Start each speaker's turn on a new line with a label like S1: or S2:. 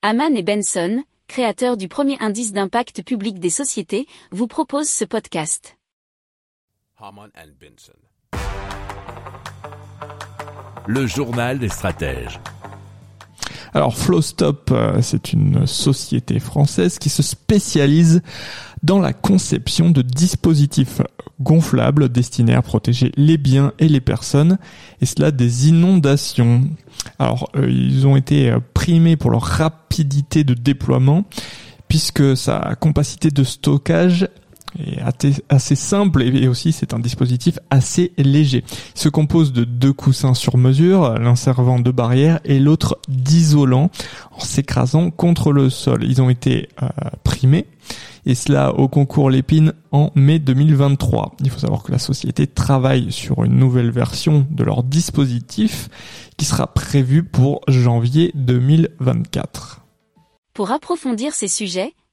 S1: Haman et Benson, créateurs du premier indice d'impact public des sociétés, vous proposent ce podcast.
S2: Haman and Benson. Le journal des stratèges.
S3: Alors Flowstop, euh, c'est une société française qui se spécialise dans la conception de dispositifs gonflables destinés à protéger les biens et les personnes, et cela des inondations. Alors euh, ils ont été euh, primés pour leur rapidité de déploiement, puisque sa capacité de stockage est assez simple et aussi c'est un dispositif assez léger. Il se compose de deux coussins sur mesure, l'un servant de barrière et l'autre d'isolant en s'écrasant contre le sol. Ils ont été euh, primés et cela au concours Lépine en mai 2023. Il faut savoir que la société travaille sur une nouvelle version de leur dispositif qui sera prévue pour janvier 2024.
S1: Pour approfondir ces sujets,